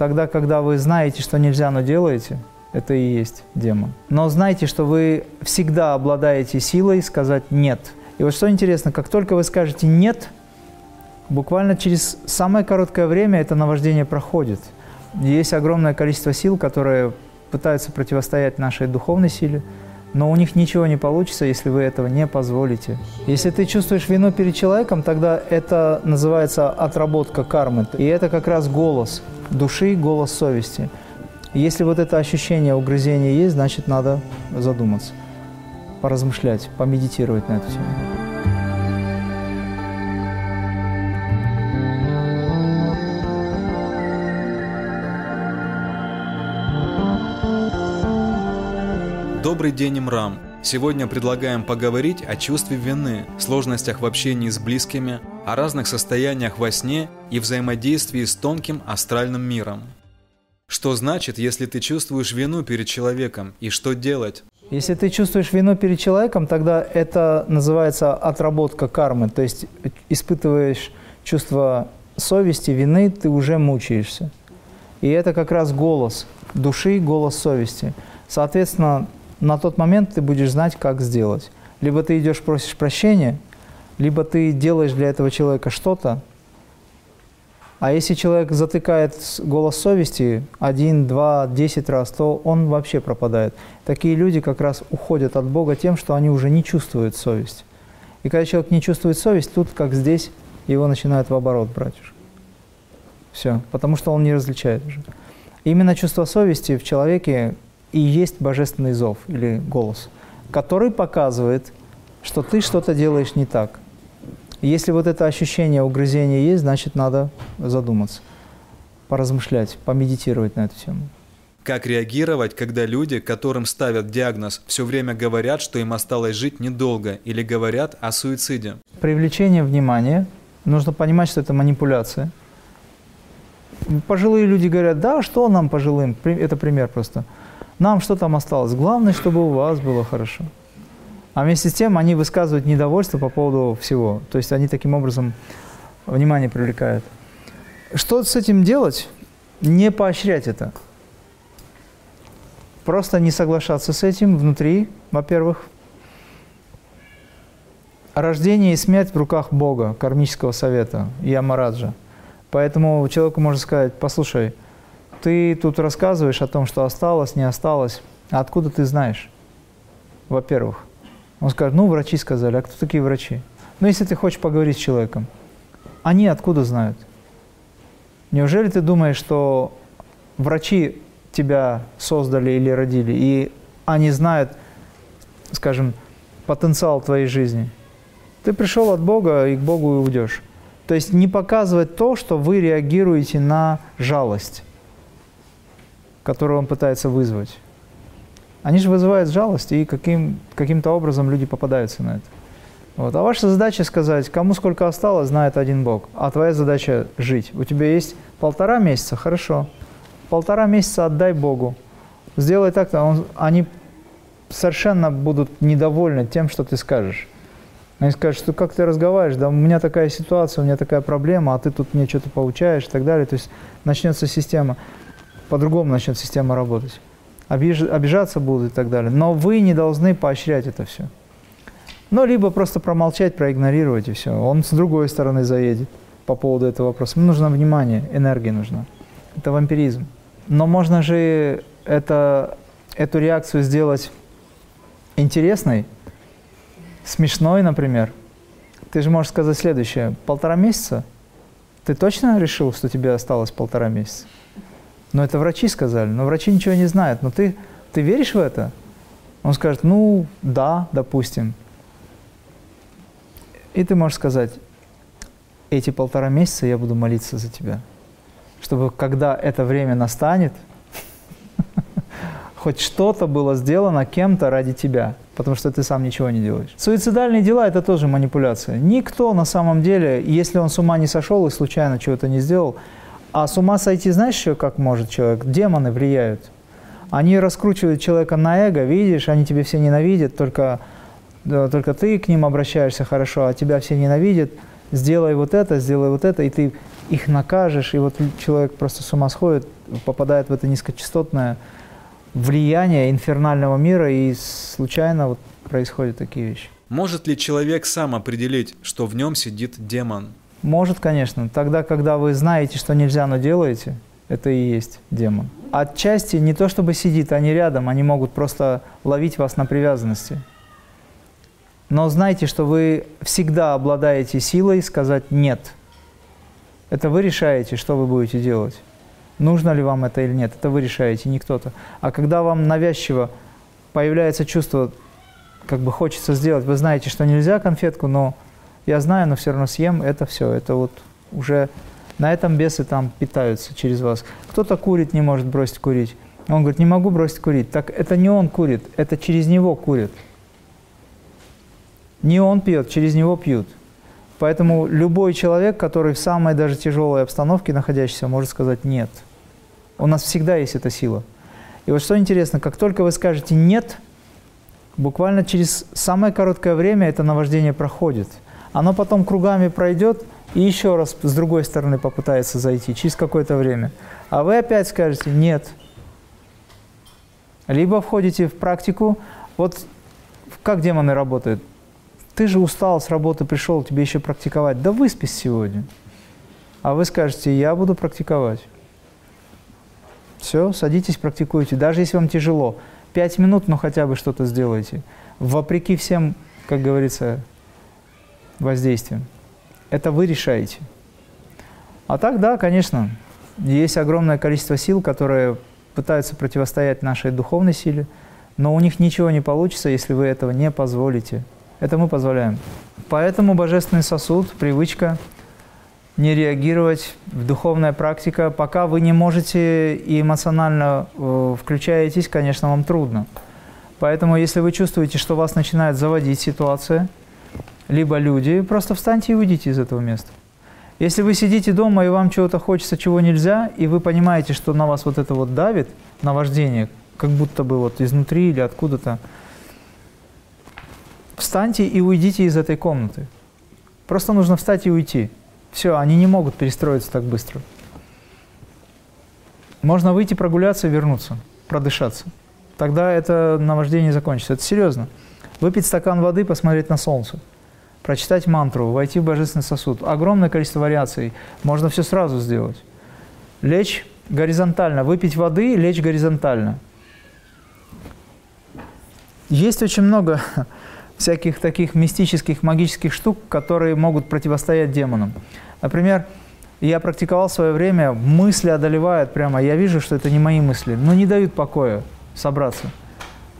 Тогда, когда вы знаете, что нельзя, но делаете, это и есть демон. Но знайте, что вы всегда обладаете силой сказать «нет». И вот что интересно, как только вы скажете «нет», буквально через самое короткое время это наваждение проходит. Есть огромное количество сил, которые пытаются противостоять нашей духовной силе, но у них ничего не получится, если вы этого не позволите. Если ты чувствуешь вину перед человеком, тогда это называется отработка кармы. И это как раз голос души, голос совести. Если вот это ощущение угрызения есть, значит, надо задуматься, поразмышлять, помедитировать на эту тему. Добрый день, Имрам! Сегодня предлагаем поговорить о чувстве вины, сложностях в общении с близкими, о разных состояниях во сне и взаимодействии с тонким астральным миром. Что значит, если ты чувствуешь вину перед человеком, и что делать? Если ты чувствуешь вину перед человеком, тогда это называется отработка кармы, то есть испытываешь чувство совести, вины, ты уже мучаешься. И это как раз голос души, голос совести. Соответственно, на тот момент ты будешь знать, как сделать. Либо ты идешь, просишь прощения, либо ты делаешь для этого человека что-то. А если человек затыкает голос совести один, два, десять раз, то он вообще пропадает. Такие люди как раз уходят от Бога тем, что они уже не чувствуют совесть. И когда человек не чувствует совесть, тут, как здесь, его начинают в оборот брать уже. Все, потому что он не различает уже. именно чувство совести в человеке и есть божественный зов или голос, который показывает, что ты что-то делаешь не так. если вот это ощущение угрызения есть, значит, надо задуматься, поразмышлять, помедитировать на эту тему. Как реагировать, когда люди, которым ставят диагноз, все время говорят, что им осталось жить недолго, или говорят о суициде? Привлечение внимания. Нужно понимать, что это манипуляция. Пожилые люди говорят, да, что нам пожилым? Это пример просто. Нам что там осталось? Главное, чтобы у вас было хорошо. А вместе с тем они высказывают недовольство по поводу всего. То есть они таким образом внимание привлекают. Что с этим делать? Не поощрять это. Просто не соглашаться с этим внутри, во-первых. Рождение и смерть в руках Бога, кармического совета, Ямараджа. Поэтому человеку можно сказать, послушай, ты тут рассказываешь о том, что осталось, не осталось. А откуда ты знаешь? Во-первых. Он скажет, ну, врачи сказали. А кто такие врачи? Ну, если ты хочешь поговорить с человеком, они откуда знают? Неужели ты думаешь, что врачи тебя создали или родили, и они знают, скажем, потенциал твоей жизни? Ты пришел от Бога, и к Богу уйдешь. То есть не показывать то, что вы реагируете на жалость которую он пытается вызвать. Они же вызывают жалость, и каким, каким-то образом люди попадаются на это. Вот. А ваша задача сказать, кому сколько осталось, знает один Бог. А твоя задача – жить. У тебя есть полтора месяца, хорошо. Полтора месяца отдай Богу. Сделай так, он, они совершенно будут недовольны тем, что ты скажешь. Они скажут, что как ты разговариваешь, да у меня такая ситуация, у меня такая проблема, а ты тут мне что-то получаешь и так далее. То есть начнется система по-другому начнет система работать. Обиж, обижаться будут и так далее. Но вы не должны поощрять это все. Ну, либо просто промолчать, проигнорировать и все. Он с другой стороны заедет по поводу этого вопроса. Ему нужно внимание, энергия нужна. Это вампиризм. Но можно же это, эту реакцию сделать интересной, смешной, например. Ты же можешь сказать следующее. Полтора месяца? Ты точно решил, что тебе осталось полтора месяца? Но это врачи сказали, но врачи ничего не знают. Но ты, ты веришь в это? Он скажет, ну, да, допустим. И ты можешь сказать, эти полтора месяца я буду молиться за тебя. Чтобы когда это время настанет, хоть что-то было сделано кем-то ради тебя, потому что ты сам ничего не делаешь. Суицидальные дела – это тоже манипуляция. Никто на самом деле, если он с ума не сошел и случайно чего-то не сделал, а с ума сойти, знаешь, еще как может человек? Демоны влияют. Они раскручивают человека на эго, видишь, они тебя все ненавидят, только, только ты к ним обращаешься хорошо, а тебя все ненавидят. сделай вот это, сделай вот это, и ты их накажешь, и вот человек просто с ума сходит, попадает в это низкочастотное влияние инфернального мира, и случайно вот происходят такие вещи. Может ли человек сам определить, что в нем сидит демон? Может, конечно. Тогда, когда вы знаете, что нельзя, но делаете, это и есть демон. Отчасти не то чтобы сидит, они рядом, они могут просто ловить вас на привязанности. Но знайте, что вы всегда обладаете силой сказать «нет». Это вы решаете, что вы будете делать. Нужно ли вам это или нет, это вы решаете, не кто-то. А когда вам навязчиво появляется чувство, как бы хочется сделать, вы знаете, что нельзя конфетку, но я знаю, но все равно съем, это все, это вот уже на этом бесы там питаются через вас. Кто-то курит, не может бросить курить. Он говорит, не могу бросить курить. Так это не он курит, это через него курит. Не он пьет, через него пьют. Поэтому любой человек, который в самой даже тяжелой обстановке находящийся, может сказать «нет». У нас всегда есть эта сила. И вот что интересно, как только вы скажете «нет», буквально через самое короткое время это наваждение проходит. Оно потом кругами пройдет и еще раз с другой стороны попытается зайти через какое-то время. А вы опять скажете «нет». Либо входите в практику, вот как демоны работают. Ты же устал с работы, пришел, тебе еще практиковать. Да выспись сегодня. А вы скажете, я буду практиковать. Все, садитесь, практикуйте. Даже если вам тяжело. Пять минут, но хотя бы что-то сделайте. Вопреки всем, как говорится, воздействиям. Это вы решаете. А так, да, конечно, есть огромное количество сил, которые пытаются противостоять нашей духовной силе, но у них ничего не получится, если вы этого не позволите. Это мы позволяем. Поэтому божественный сосуд, привычка не реагировать, духовная практика, пока вы не можете и эмоционально э, включаетесь, конечно, вам трудно. Поэтому, если вы чувствуете, что вас начинает заводить ситуация, либо люди, просто встаньте и уйдите из этого места. Если вы сидите дома и вам чего-то хочется, чего нельзя, и вы понимаете, что на вас вот это вот давит, наваждение, как будто бы вот изнутри или откуда-то, встаньте и уйдите из этой комнаты. Просто нужно встать и уйти. Все, они не могут перестроиться так быстро. Можно выйти прогуляться и вернуться, продышаться. Тогда это наваждение закончится. Это серьезно. Выпить стакан воды, посмотреть на солнце, прочитать мантру, войти в божественный сосуд. Огромное количество вариаций. Можно все сразу сделать. Лечь горизонтально, выпить воды, лечь горизонтально. Есть очень много всяких таких мистических, магических штук, которые могут противостоять демонам. Например, я практиковал в свое время, мысли одолевают прямо, я вижу, что это не мои мысли, но не дают покоя собраться.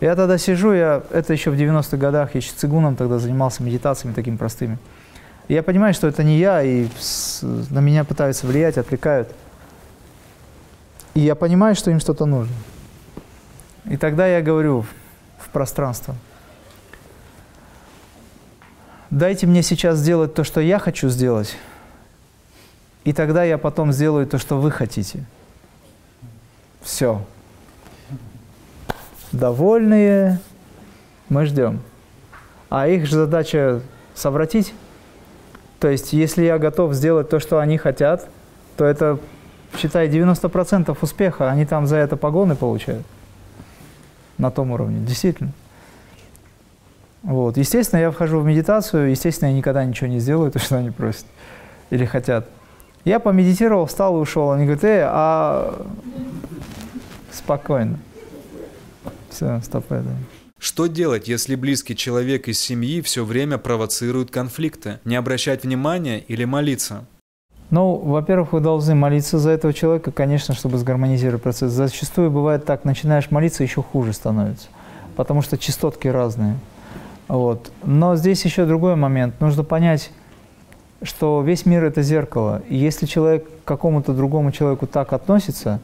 Я тогда сижу, я, это еще в 90-х годах, я еще цигуном тогда занимался медитациями такими простыми. Я понимаю, что это не я, и на меня пытаются влиять, отвлекают. И я понимаю, что им что-то нужно. И тогда я говорю в пространство – дайте мне сейчас сделать то, что я хочу сделать, и тогда я потом сделаю то, что вы хотите. Все. Довольные, мы ждем. А их же задача совратить. То есть, если я готов сделать то, что они хотят, то это, считай, 90% успеха. Они там за это погоны получают. На том уровне. Действительно. Вот. Естественно, я вхожу в медитацию, естественно, я никогда ничего не сделаю, то, что они просят или хотят. Я помедитировал, встал и ушел. Они говорят, эй, а спокойно. Все, стоп это. Что делать, если близкий человек из семьи все время провоцирует конфликты? Не обращать внимания или молиться? Ну, во-первых, вы должны молиться за этого человека, конечно, чтобы сгармонизировать процесс. Зачастую бывает так, начинаешь молиться, еще хуже становится, потому что частотки разные. Вот. Но здесь еще другой момент. Нужно понять, что весь мир – это зеркало. И если человек к какому-то другому человеку так относится,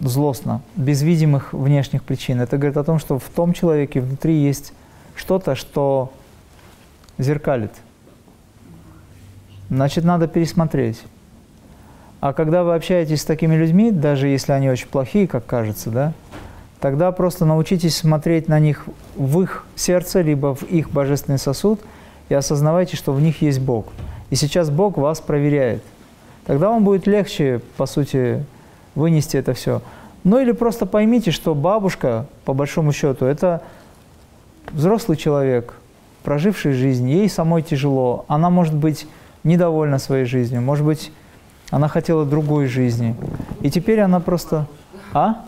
злостно, без видимых внешних причин, это говорит о том, что в том человеке внутри есть что-то, что зеркалит. Значит, надо пересмотреть. А когда вы общаетесь с такими людьми, даже если они очень плохие, как кажется, да, тогда просто научитесь смотреть на них в их сердце, либо в их божественный сосуд, и осознавайте, что в них есть Бог. И сейчас Бог вас проверяет. Тогда вам будет легче, по сути, вынести это все. Ну или просто поймите, что бабушка, по большому счету, это взрослый человек, проживший жизнь, ей самой тяжело. Она может быть недовольна своей жизнью, может быть, она хотела другой жизни. И теперь она просто... А?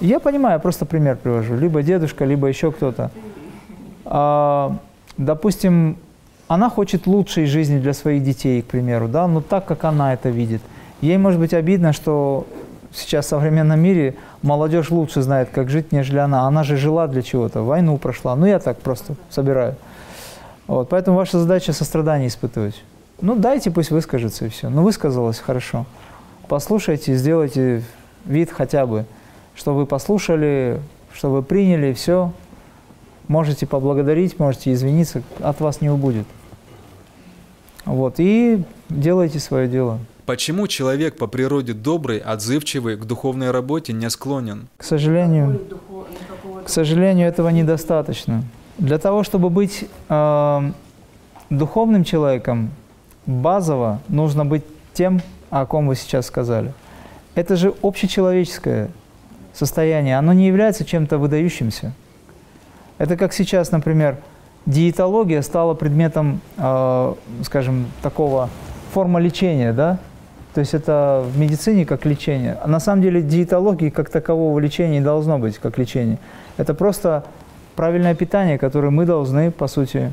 Я понимаю, я просто пример привожу. Либо дедушка, либо еще кто-то. А, допустим, она хочет лучшей жизни для своих детей, к примеру, да, но так, как она это видит. Ей может быть обидно, что сейчас в современном мире молодежь лучше знает, как жить, нежели она. Она же жила для чего-то, войну прошла. Ну, я так просто собираю. Вот, поэтому ваша задача сострадание испытывать. Ну, дайте, пусть выскажется и все. Ну, высказалось, хорошо. Послушайте, сделайте вид хотя бы, что вы послушали, что вы приняли, все. Можете поблагодарить, можете извиниться, от вас не убудет. Вот, и делайте свое дело. Почему человек по природе добрый, отзывчивый, к духовной работе не склонен? К сожалению, к сожалению, этого недостаточно. Для того, чтобы быть э, духовным человеком, базово нужно быть тем, о ком вы сейчас сказали. Это же общечеловеческое состояние, оно не является чем-то выдающимся. Это как сейчас, например, диетология стала предметом, э, скажем, такого форма лечения, да? То есть это в медицине как лечение. А на самом деле диетологии как такового лечения не должно быть как лечение. Это просто правильное питание, которое мы должны, по сути,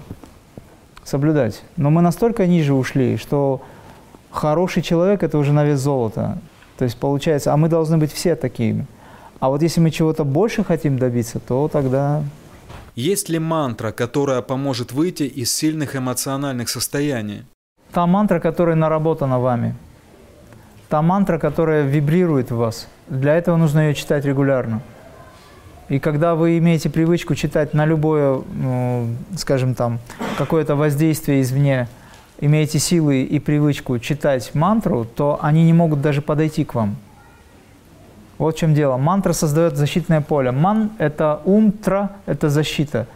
соблюдать. Но мы настолько ниже ушли, что хороший человек – это уже на вес золота. То есть получается, а мы должны быть все такими. А вот если мы чего-то больше хотим добиться, то тогда есть ли мантра, которая поможет выйти из сильных эмоциональных состояний? Та мантра, которая наработана вами. Та мантра, которая вибрирует в вас. Для этого нужно ее читать регулярно. И когда вы имеете привычку читать на любое, ну, скажем там, какое-то воздействие извне, имеете силы и привычку читать мантру, то они не могут даже подойти к вам. Вот в чем дело. Мантра создает защитное поле. Ман – это ум, тра – это защита.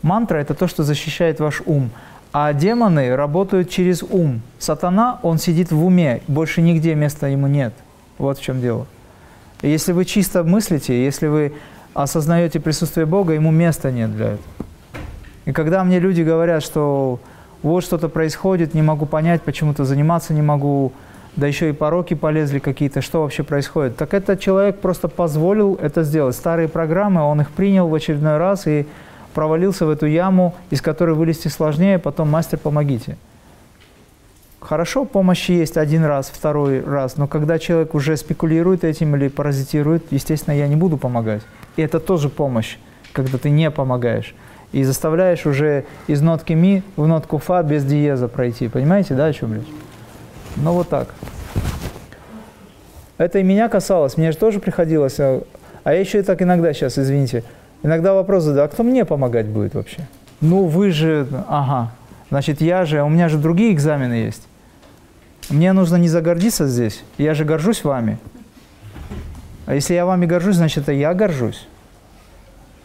Мантра – это то, что защищает ваш ум. А демоны работают через ум. Сатана, он сидит в уме, больше нигде места ему нет. Вот в чем дело. Если вы чисто мыслите, если вы осознаете присутствие Бога, ему места нет для этого. И когда мне люди говорят, что вот что-то происходит, не могу понять, почему-то заниматься не могу, да еще и пороки полезли какие-то, что вообще происходит? Так этот человек просто позволил это сделать. Старые программы, он их принял в очередной раз и провалился в эту яму, из которой вылезти сложнее, потом мастер, помогите. Хорошо, помощи есть один раз, второй раз, но когда человек уже спекулирует этим или паразитирует, естественно, я не буду помогать. И это тоже помощь, когда ты не помогаешь. И заставляешь уже из нотки ми в нотку фа без диеза пройти. Понимаете, да, о чем речь? Ну вот так. Это и меня касалось, мне же тоже приходилось. А, а я еще и так иногда сейчас, извините, иногда вопрос задаю, а кто мне помогать будет вообще? Ну вы же, ага, значит я же, а у меня же другие экзамены есть. Мне нужно не загордиться здесь, я же горжусь вами. А если я вами горжусь, значит это я горжусь.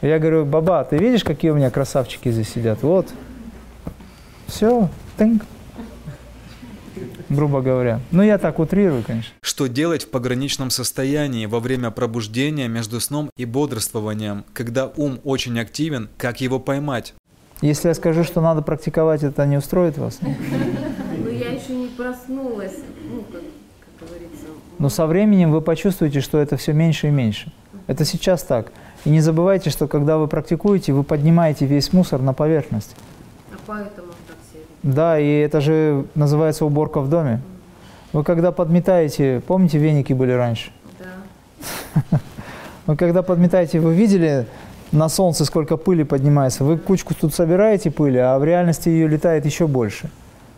Я говорю, баба, ты видишь, какие у меня красавчики здесь сидят? Вот. Все, тынк грубо говоря. Ну, я так утрирую, конечно. Что делать в пограничном состоянии во время пробуждения между сном и бодрствованием, когда ум очень активен, как его поймать? Если я скажу, что надо практиковать, это не устроит вас? Ну, я еще не проснулась, ну, как, как говорится. Но со временем вы почувствуете, что это все меньше и меньше. Это сейчас так. И не забывайте, что когда вы практикуете, вы поднимаете весь мусор на поверхность. А поэтому да, и это же называется уборка в доме. Вы когда подметаете, помните, веники были раньше? Да. Вы когда подметаете, вы видели на солнце, сколько пыли поднимается? Вы кучку тут собираете пыли, а в реальности ее летает еще больше.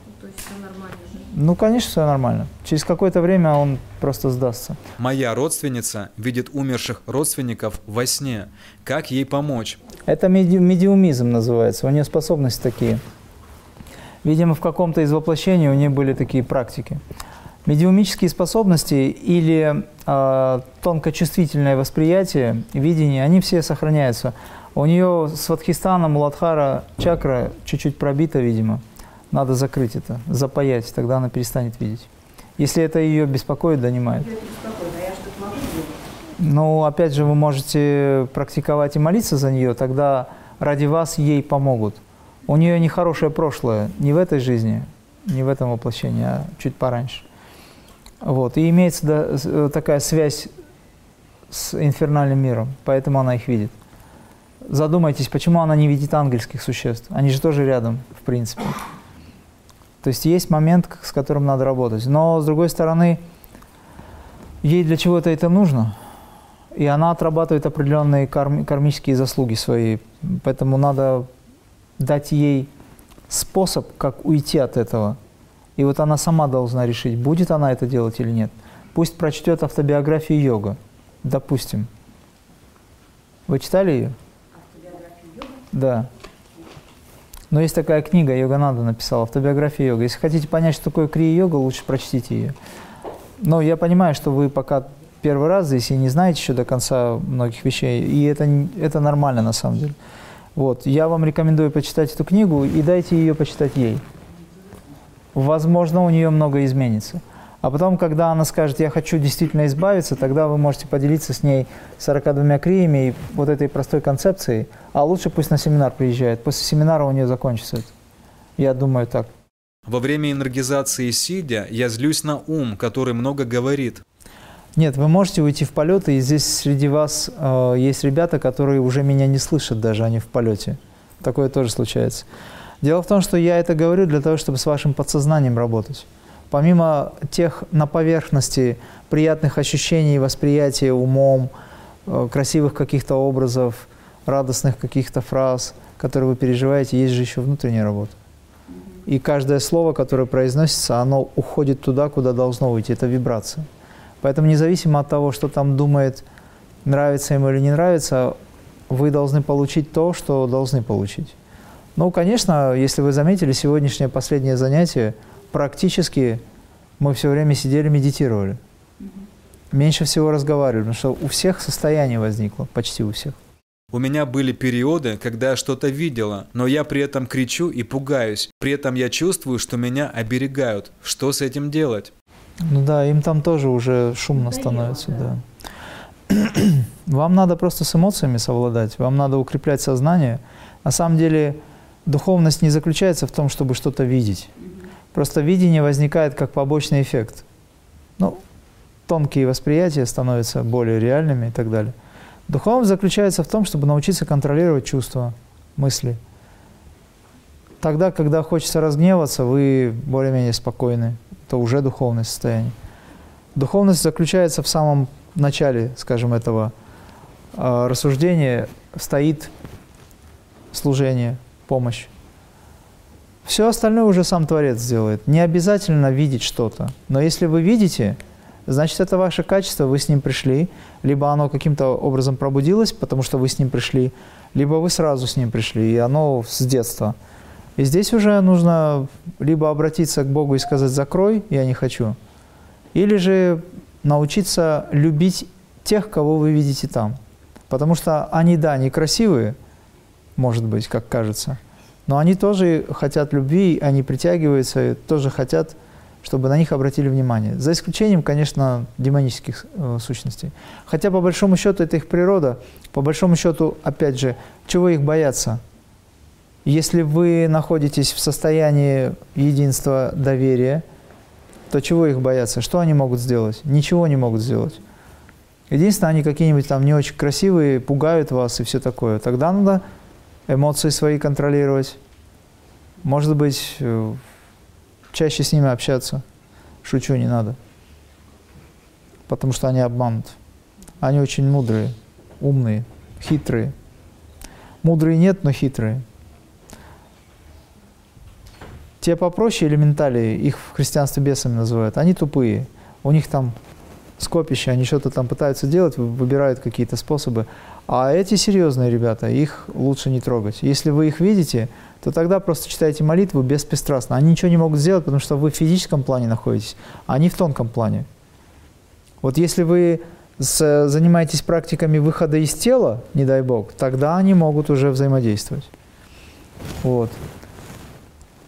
Ну, то есть все нормально же? Ну, конечно, все нормально. Через какое-то время он просто сдастся. Моя родственница видит умерших родственников во сне. Как ей помочь? Это меди медиумизм называется. У нее способности такие. Видимо, в каком-то из воплощений у нее были такие практики. Медиумические способности или э, тонкочувствительное восприятие, видение, они все сохраняются. У нее с Вадхистана, Муладхара чакра чуть-чуть пробита, видимо. Надо закрыть это, запаять, тогда она перестанет видеть. Если это ее беспокоит, донимает. Ну, опять же, вы можете практиковать и молиться за нее, тогда ради вас ей помогут. У нее нехорошее прошлое, не в этой жизни, не в этом воплощении, а чуть пораньше. Вот. И имеется да, э, такая связь с инфернальным миром, поэтому она их видит. Задумайтесь, почему она не видит ангельских существ? Они же тоже рядом, в принципе. То есть есть момент, с которым надо работать. Но, с другой стороны, ей для чего-то это нужно, и она отрабатывает определенные карм, кармические заслуги свои. Поэтому надо дать ей способ, как уйти от этого. И вот она сама должна решить, будет она это делать или нет. Пусть прочтет автобиографию йога, допустим. Вы читали ее? Да. Но есть такая книга, Йогананда написал, автобиография йога. Если хотите понять, что такое крия-йога, лучше прочтите ее. Но я понимаю, что вы пока первый раз здесь и не знаете еще до конца многих вещей, и это, это нормально на самом деле. Вот, я вам рекомендую почитать эту книгу и дайте ее почитать ей. Возможно, у нее много изменится. А потом, когда она скажет, я хочу действительно избавиться, тогда вы можете поделиться с ней 42 криями и вот этой простой концепцией. А лучше пусть на семинар приезжает. После семинара у нее закончится это. Я думаю так. Во время энергизации сидя я злюсь на ум, который много говорит. Нет, вы можете уйти в полет, и здесь среди вас э, есть ребята, которые уже меня не слышат даже, они в полете. Такое тоже случается. Дело в том, что я это говорю для того, чтобы с вашим подсознанием работать помимо тех на поверхности приятных ощущений, восприятия умом, э, красивых каких-то образов, радостных каких-то фраз, которые вы переживаете, есть же еще внутренняя работа. И каждое слово, которое произносится, оно уходит туда, куда должно уйти. Это вибрация. Поэтому независимо от того, что там думает, нравится ему или не нравится, вы должны получить то, что должны получить. Ну, конечно, если вы заметили, сегодняшнее последнее занятие – практически мы все время сидели, медитировали. Меньше всего разговаривали, потому что у всех состояние возникло, почти у всех. У меня были периоды, когда я что-то видела, но я при этом кричу и пугаюсь. При этом я чувствую, что меня оберегают. Что с этим делать? Ну да, им там тоже уже шумно становится, да. Вам надо просто с эмоциями совладать, вам надо укреплять сознание. На самом деле духовность не заключается в том, чтобы что-то видеть. Просто видение возникает как побочный эффект. Ну, тонкие восприятия становятся более реальными и так далее. Духовность заключается в том, чтобы научиться контролировать чувства, мысли. Тогда, когда хочется разгневаться, вы более-менее спокойны. Это уже духовное состояние. Духовность заключается в самом начале, скажем, этого э, рассуждения, стоит служение, помощь. Все остальное уже сам Творец сделает. Не обязательно видеть что-то. Но если вы видите, значит, это ваше качество, вы с ним пришли, либо оно каким-то образом пробудилось, потому что вы с ним пришли, либо вы сразу с ним пришли, и оно с детства. И здесь уже нужно либо обратиться к Богу и сказать «закрой, я не хочу», или же научиться любить тех, кого вы видите там. Потому что они, да, некрасивые, может быть, как кажется, но они тоже хотят любви, они притягиваются, тоже хотят, чтобы на них обратили внимание. За исключением, конечно, демонических э, сущностей. Хотя, по большому счету, это их природа. По большому счету, опять же, чего их бояться? Если вы находитесь в состоянии единства, доверия, то чего их бояться? Что они могут сделать? Ничего не могут сделать. Единственное, они какие-нибудь там не очень красивые, пугают вас и все такое. Тогда надо эмоции свои контролировать. Может быть, э, чаще с ними общаться. Шучу, не надо. Потому что они обманут. Они очень мудрые, умные, хитрые. Мудрые нет, но хитрые. Те попроще элементали, их в христианстве бесами называют, они тупые. У них там скопище, они что-то там пытаются делать, выбирают какие-то способы. А эти серьезные ребята, их лучше не трогать. Если вы их видите, то тогда просто читайте молитву беспристрастно. Они ничего не могут сделать, потому что вы в физическом плане находитесь, а они в тонком плане. Вот если вы с, занимаетесь практиками выхода из тела, не дай бог, тогда они могут уже взаимодействовать. Вот.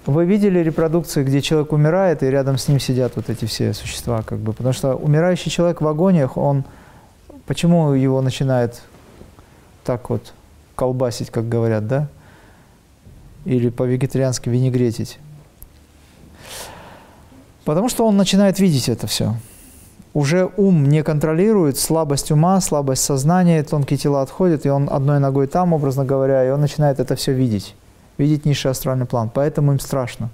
Вы видели репродукции, где человек умирает, и рядом с ним сидят вот эти все существа, как бы, потому что умирающий человек в агониях, он, почему его начинает так вот колбасить, как говорят, да? Или по-вегетариански винегретить? Потому что он начинает видеть это все. Уже ум не контролирует, слабость ума, слабость сознания, тонкие тела отходят, и он одной ногой там, образно говоря, и он начинает это все видеть видеть низший астральный план. Поэтому им страшно.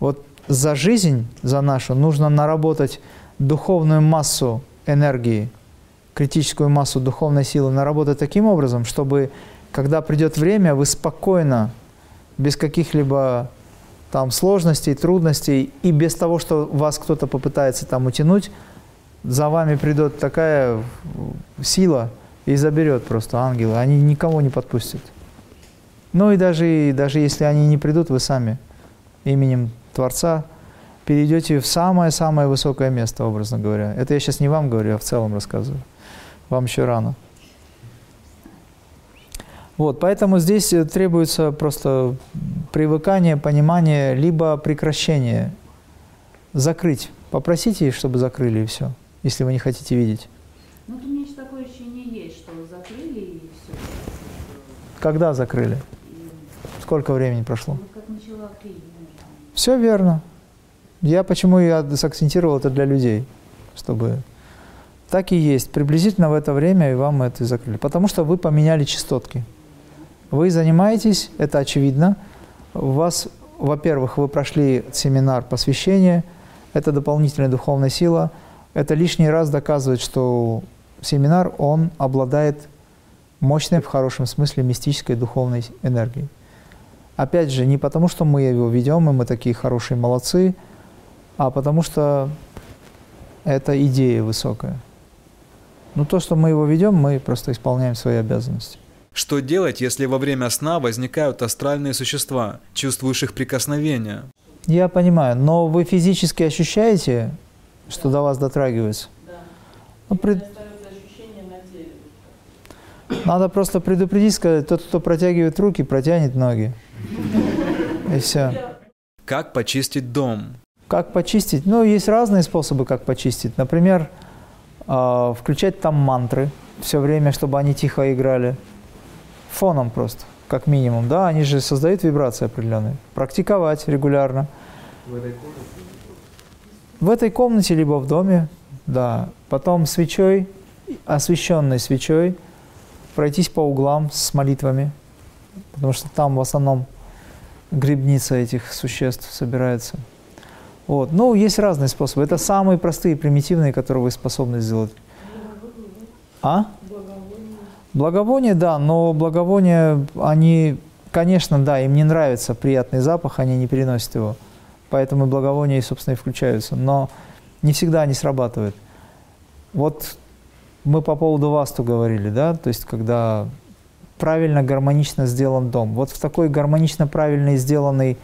Вот за жизнь, за нашу, нужно наработать духовную массу энергии, критическую массу духовной силы, наработать таким образом, чтобы, когда придет время, вы спокойно, без каких-либо там сложностей, трудностей, и без того, что вас кто-то попытается там утянуть, за вами придет такая сила и заберет просто ангелы. Они никого не подпустят. Ну и даже, даже если они не придут, вы сами именем Творца перейдете в самое-самое высокое место, образно говоря. Это я сейчас не вам говорю, а в целом рассказываю. Вам еще рано. Вот, поэтому здесь требуется просто привыкание, понимание, либо прекращение. Закрыть. Попросите, чтобы закрыли, и все, если вы не хотите видеть. Ну, у меня такое ощущение есть, что закрыли и все. Когда закрыли? Сколько времени прошло? Ну. Все верно. Я почему я сакцентировал это для людей, чтобы так и есть. Приблизительно в это время и вам это закрыли. Потому что вы поменяли частотки. Вы занимаетесь, это очевидно. У вас, во-первых, вы прошли семинар посвящения, это дополнительная духовная сила. Это лишний раз доказывает, что семинар, он обладает мощной, в хорошем смысле, мистической духовной энергией. Опять же, не потому, что мы его ведем, и мы такие хорошие молодцы, а потому что это идея высокая. Но то, что мы его ведем, мы просто исполняем свои обязанности. Что делать, если во время сна возникают астральные существа, чувствуешь их прикосновение? Я понимаю, но вы физически ощущаете, что до вас дотрагиваются? Да. Ну, пред... Надо просто предупредить, сказать, тот, кто протягивает руки, протянет ноги. И все. Как почистить дом? Как почистить? Ну, есть разные способы, как почистить. Например, э, включать там мантры все время, чтобы они тихо играли. Фоном просто, как минимум. Да, они же создают вибрации определенные. Практиковать регулярно. В этой комнате? В этой комнате, либо в доме, да. Потом свечой, освещенной свечой, пройтись по углам с молитвами потому что там в основном грибница этих существ собирается. Вот. Ну, есть разные способы. Это самые простые, примитивные, которые вы способны сделать. А? Благовоние, да, но благовония, они, конечно, да, им не нравится приятный запах, они не переносят его. Поэтому благовония, собственно, и включаются. Но не всегда они срабатывают. Вот мы по поводу васту говорили, да, то есть когда правильно, гармонично сделан дом. Вот в такой гармонично правильный сделанный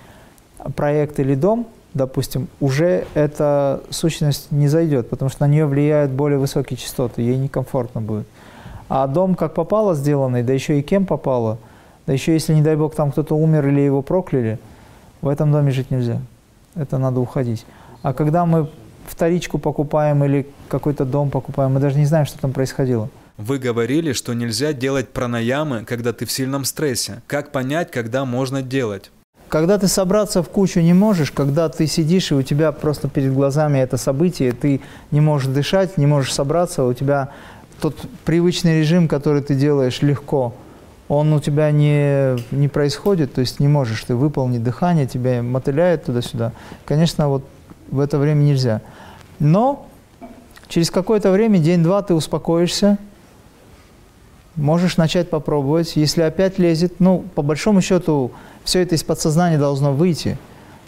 проект или дом, допустим, уже эта сущность не зайдет, потому что на нее влияют более высокие частоты, ей некомфортно будет. А дом как попало сделанный, да еще и кем попало, да еще если, не дай бог, там кто-то умер или его прокляли, в этом доме жить нельзя. Это надо уходить. А когда мы вторичку покупаем или какой-то дом покупаем, мы даже не знаем, что там происходило. Вы говорили, что нельзя делать пранаямы, когда ты в сильном стрессе. Как понять, когда можно делать? Когда ты собраться в кучу не можешь, когда ты сидишь и у тебя просто перед глазами это событие, ты не можешь дышать, не можешь собраться, у тебя тот привычный режим, который ты делаешь легко, он у тебя не, не происходит, то есть не можешь ты выполнить дыхание, тебя мотыляет туда-сюда. Конечно, вот в это время нельзя. Но через какое-то время, день-два, ты успокоишься, Можешь начать попробовать. Если опять лезет, ну, по большому счету, все это из подсознания должно выйти.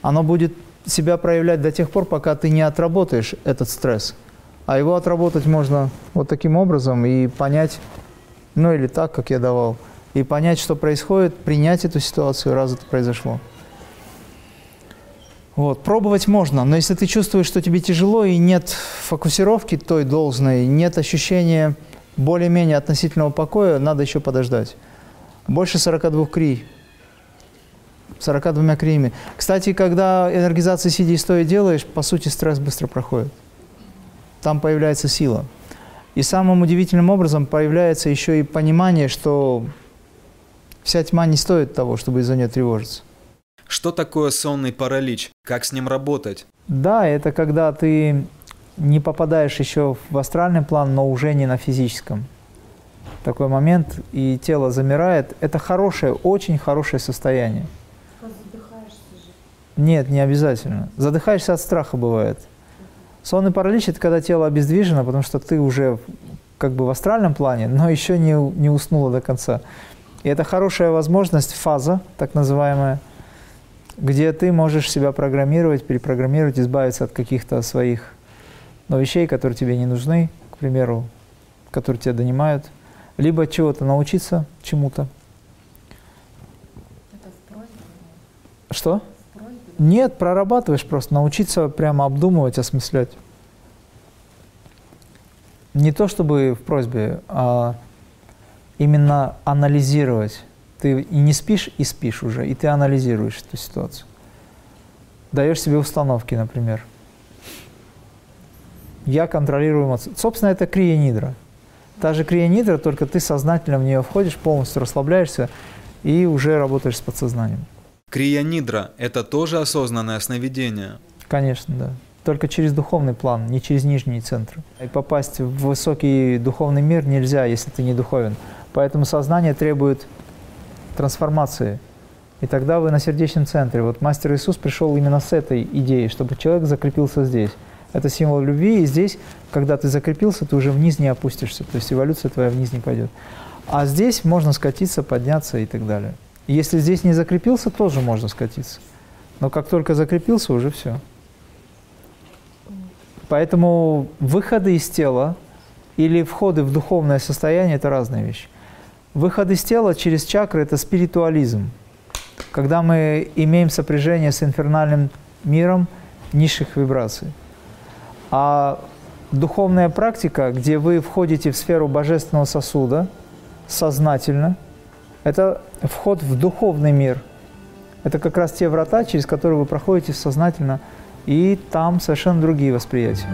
Оно будет себя проявлять до тех пор, пока ты не отработаешь этот стресс. А его отработать можно вот таким образом и понять, ну или так, как я давал, и понять, что происходит, принять эту ситуацию, раз это произошло. Вот, пробовать можно, но если ты чувствуешь, что тебе тяжело и нет фокусировки той должной, нет ощущения более-менее относительного покоя надо еще подождать. Больше 42 кри 42 криями. Кстати, когда энергизацию сидя и стоя делаешь, по сути, стресс быстро проходит. Там появляется сила. И самым удивительным образом появляется еще и понимание, что вся тьма не стоит того, чтобы из-за нее тревожиться. Что такое сонный паралич? Как с ним работать? Да, это когда ты не попадаешь еще в астральный план, но уже не на физическом. Такой момент, и тело замирает. Это хорошее, очень хорошее состояние. Нет, не обязательно. Задыхаешься от страха бывает. Сонный паралич – это когда тело обездвижено, потому что ты уже как бы в астральном плане, но еще не, не уснула до конца. И это хорошая возможность, фаза, так называемая, где ты можешь себя программировать, перепрограммировать, избавиться от каких-то своих ну, вещей, которые тебе не нужны, к примеру, которые тебя донимают, либо чего-то научиться чему-то. Это в просьбе? Что? Нет, прорабатываешь просто, научиться прямо обдумывать, осмыслять. Не то чтобы в просьбе, а именно анализировать. Ты и не спишь, и спишь уже, и ты анализируешь эту ситуацию. Даешь себе установки, например. Я контролирую эмоции. Собственно, это крия-нидра. Та же крия-нидра, только ты сознательно в нее входишь, полностью расслабляешься и уже работаешь с подсознанием. Крия-нидра – это тоже осознанное сновидение. Конечно, да. Только через духовный план, не через нижние центры. И попасть в высокий духовный мир нельзя, если ты не духовен. Поэтому сознание требует трансформации. И тогда вы на сердечном центре. Вот Мастер Иисус пришел именно с этой идеей, чтобы человек закрепился здесь. Это символ любви, и здесь, когда ты закрепился, ты уже вниз не опустишься, то есть эволюция твоя вниз не пойдет. А здесь можно скатиться, подняться и так далее. И если здесь не закрепился, тоже можно скатиться. Но как только закрепился, уже все. Поэтому выходы из тела или входы в духовное состояние – это разные вещи. Выход из тела через чакры – это спиритуализм. Когда мы имеем сопряжение с инфернальным миром низших вибраций. А духовная практика, где вы входите в сферу божественного сосуда сознательно, это вход в духовный мир. Это как раз те врата, через которые вы проходите сознательно, и там совершенно другие восприятия.